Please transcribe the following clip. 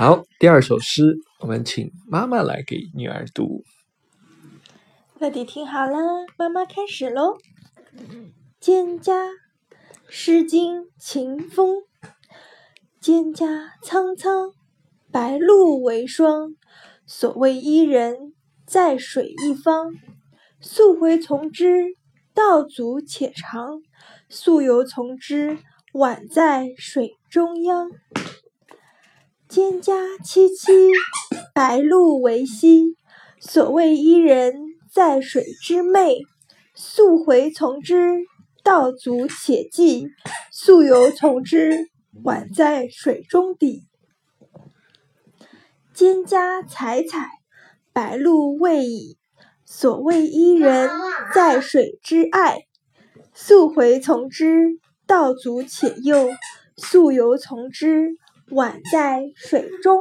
好，第二首诗，我们请妈妈来给女儿读。乐迪听好了，妈妈开始喽。蒹葭，诗经·秦风。蒹葭苍苍，白露为霜。所谓伊人，在水一方。溯洄从之，道阻且长；溯游从之，宛在水中央。蒹葭萋萋，白露为稀。所谓伊人，在水之湄。溯洄从之，道阻且跻；溯游从之，宛在水中底。蒹葭采采，白露未已。所谓伊人，在水之渫。溯洄从之，道阻且右；溯游从之，宛在水中。